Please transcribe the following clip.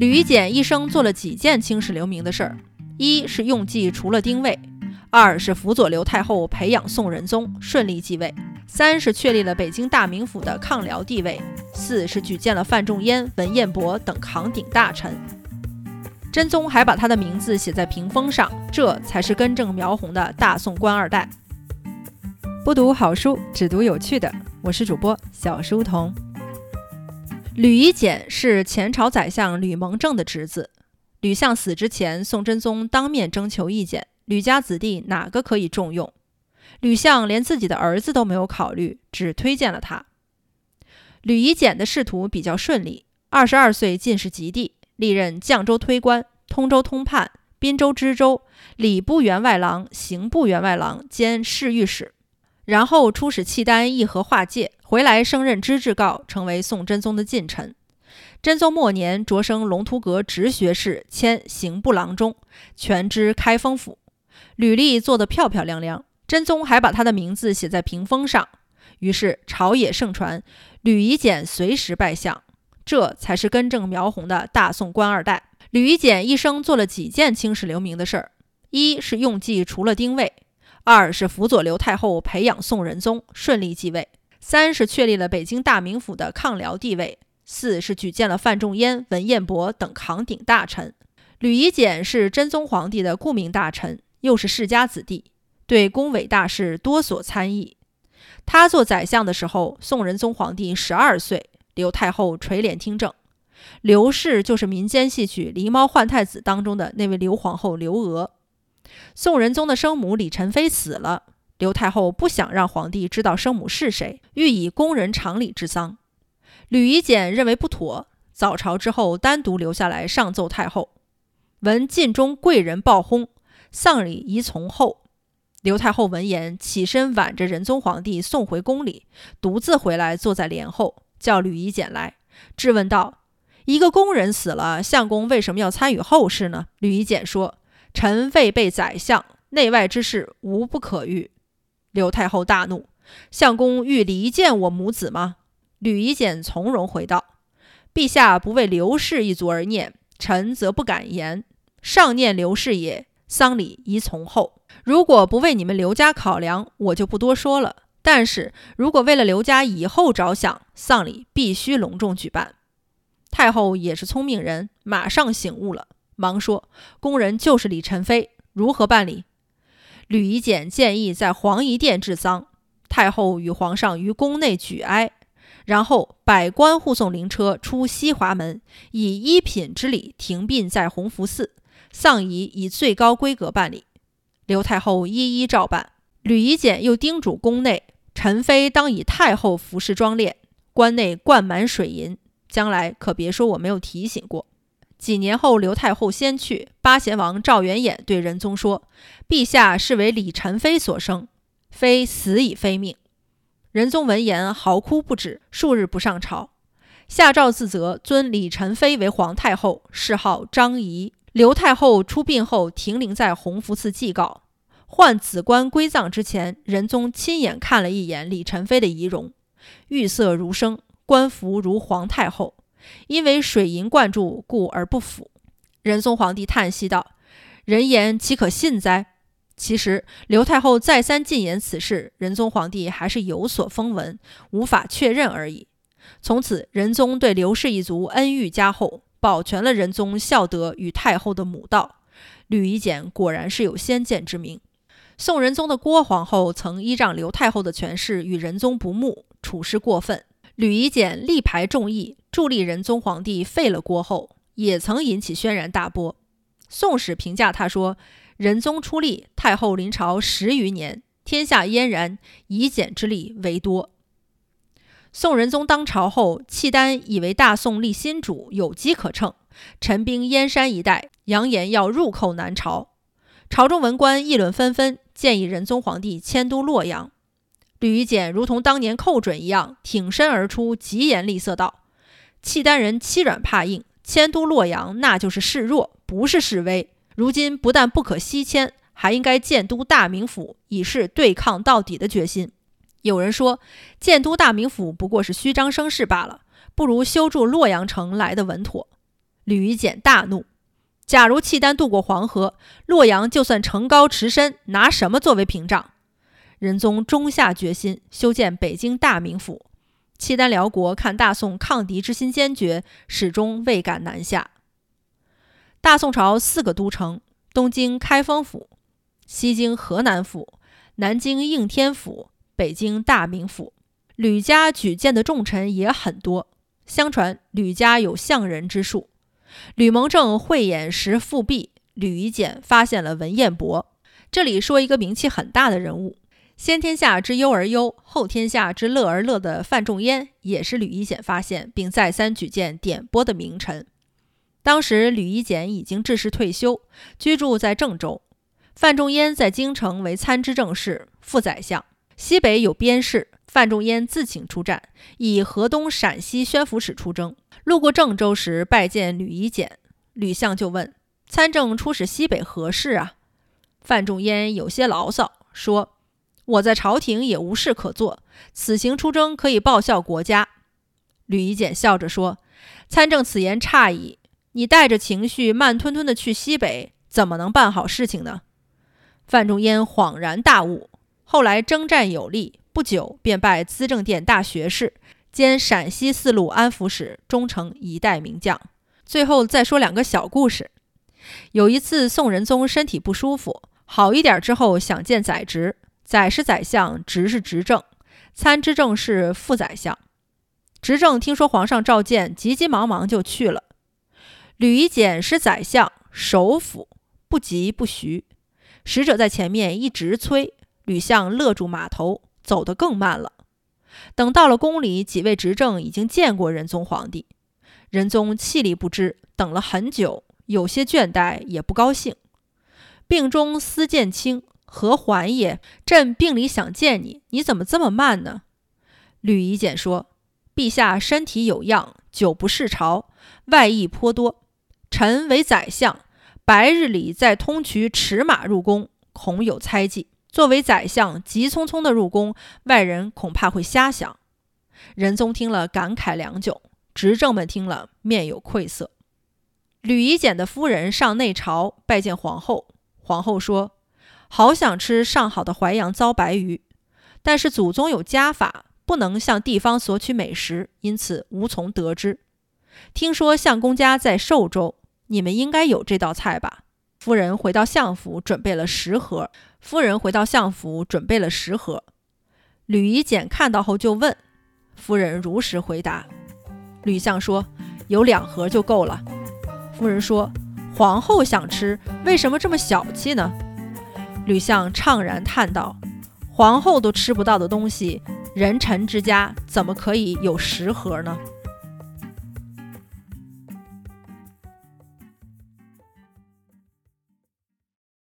吕夷简一生做了几件青史留名的事儿：一是用计除了丁谓，二是辅佐刘太后培养宋仁宗，顺利继位；三是确立了北京大名府的抗辽地位；四是举荐了范仲淹、文彦博等扛鼎大臣。真宗还把他的名字写在屏风上，这才是根正苗红的大宋官二代。不读好书，只读有趣的。我是主播小书童。吕夷简是前朝宰相吕蒙正的侄子。吕相死之前，宋真宗当面征求意见，吕家子弟哪个可以重用？吕相连自己的儿子都没有考虑，只推荐了他。吕夷简的仕途比较顺利，二十二岁进士及第。历任绛州推官、通州通判、滨州知州、礼部员外郎、刑部员外郎兼侍御史，然后出使契丹议和化界，回来升任知制诰，成为宋真宗的近臣。真宗末年擢升龙图阁直学士，迁刑部郎中，权知开封府，履历做得漂漂亮亮。真宗还把他的名字写在屏风上，于是朝野盛传吕夷简随时拜相。这才是根正苗红的大宋官二代。吕夷简一生做了几件青史留名的事儿：一是用计除了丁谓，二是辅佐刘太后培养宋仁宗，顺利继位；三是确立了北京大名府的抗辽地位；四是举荐了范仲淹、文彦博等扛鼎大臣。吕夷简是真宗皇帝的顾命大臣，又是世家子弟，对宫闱大事多所参议。他做宰相的时候，宋仁宗皇帝十二岁。刘太后垂帘听政，刘氏就是民间戏曲《狸猫换太子》当中的那位刘皇后刘娥。宋仁宗的生母李宸妃死了，刘太后不想让皇帝知道生母是谁，欲以宫人常理之丧。吕夷简认为不妥，早朝之后单独留下来上奏太后，闻晋中贵人暴薨，丧礼宜从后。刘太后闻言，起身挽着仁宗皇帝送回宫里，独自回来坐在帘后。叫吕夷简来质问道：“一个宫人死了，相公为什么要参与后事呢？”吕夷简说：“臣未被宰相，内外之事无不可预。”刘太后大怒：“相公欲离间我母子吗？”吕夷简从容回道：“陛下不为刘氏一族而念，臣则不敢言。上念刘氏也，丧礼宜从后。如果不为你们刘家考量，我就不多说了。”但是如果为了刘家以后着想，丧礼必须隆重举办。太后也是聪明人，马上醒悟了，忙说：“宫人就是李宸妃，如何办理？”吕夷简建议在皇仪殿治丧。太后与皇上于宫内举哀，然后百官护送灵车出西华门，以一品之礼停殡在弘福寺，丧仪以最高规格办理。刘太后一一照办。吕夷简又叮嘱宫内，宸妃当以太后服饰装殓，棺内灌满水银。将来可别说我没有提醒过。几年后，刘太后先去，八贤王赵元衍对仁宗说：“陛下是为李宸妃所生，妃死已非命。”仁宗闻言嚎哭不止，数日不上朝。下诏自责，尊李宸妃为皇太后，谥号张仪。刘太后出殡后，停灵在弘福寺祭告。换子棺归葬之前，仁宗亲眼看了一眼李宸妃的仪容，玉色如生，官服如皇太后，因为水银灌注，故而不腐。仁宗皇帝叹息道：“人言岂可信哉？”其实刘太后再三进言此事，仁宗皇帝还是有所风闻，无法确认而已。从此，仁宗对刘氏一族恩遇加厚，保全了仁宗孝德与太后的母道。吕夷简果然是有先见之明。宋仁宗的郭皇后曾依仗刘太后的权势与仁宗不睦，处事过分。吕夷简力排众议，助力仁宗皇帝废了郭后，也曾引起轩然大波。《宋史》评价他说：“仁宗出力，太后临朝十余年，天下嫣然，以简之力为多。”宋仁宗当朝后，契丹以为大宋立新主有机可乘，陈兵燕山一带，扬言要入寇南朝。朝中文官议论纷纷。建议仁宗皇帝迁都洛阳，吕夷简如同当年寇准一样挺身而出，疾言厉色道：“契丹人欺软怕硬，迁都洛阳那就是示弱，不是示威。如今不但不可西迁，还应该建都大名府，以示对抗到底的决心。”有人说，建都大名府不过是虚张声势罢了，不如修筑洛阳城来的稳妥。吕夷简大怒：假如契丹渡过黄河，洛阳就算城高池深，拿什么作为屏障？仁宗终下决心修建北京大名府。契丹辽国看大宋抗敌之心坚决，始终未敢南下。大宋朝四个都城：东京开封府、西京河南府、南京应天府、北京大名府。吕家举荐的重臣也很多。相传吕家有相人之术。吕蒙正慧眼识复辟，吕夷简发现了文彦博。这里说一个名气很大的人物。先天下之忧而忧，后天下之乐而乐的范仲淹，也是吕夷简发现并再三举荐点拨的名臣。当时吕夷简已经致仕退休，居住在郑州。范仲淹在京城为参知政事、副宰相，西北有边事，范仲淹自请出战，以河东陕西宣抚使出征。路过郑州时，拜见吕夷简，吕相就问：“参政出使西北何事啊？”范仲淹有些牢骚，说。我在朝廷也无事可做，此行出征可以报效国家。吕夷简笑着说：“参政此言差矣，你带着情绪慢吞吞地去西北，怎么能办好事情呢？”范仲淹恍然大悟。后来征战有力，不久便拜资政殿大学士，兼陕西四路安抚使，终成一代名将。最后再说两个小故事。有一次，宋仁宗身体不舒服，好一点之后想见宰执。宰是宰相，执是执政，参知政事副宰相。执政听说皇上召见，急急忙忙就去了。吕夷简是宰相，首辅，不急不徐。使者在前面一直催，吕相勒住马头，走得更慢了。等到了宫里，几位执政已经见过仁宗皇帝。仁宗气力不支，等了很久，有些倦怠，也不高兴。病中思渐轻。何缓也？朕病里想见你，你怎么这么慢呢？吕夷简说：“陛下身体有恙，久不视朝，外意颇多。臣为宰相，白日里在通衢驰马入宫，恐有猜忌。作为宰相，急匆匆的入宫，外人恐怕会瞎想。”仁宗听了，感慨良久；执政们听了，面有愧色。吕夷简的夫人上内朝拜见皇后，皇后说。好想吃上好的淮扬糟白鱼，但是祖宗有家法，不能向地方索取美食，因此无从得知。听说相公家在寿州，你们应该有这道菜吧？夫人回到相府，准备了十盒。夫人回到相府，准备了十盒。吕夷简看到后就问，夫人如实回答。吕相说有两盒就够了。夫人说皇后想吃，为什么这么小气呢？吕相怅然叹道：“皇后都吃不到的东西，人臣之家怎么可以有十盒呢？”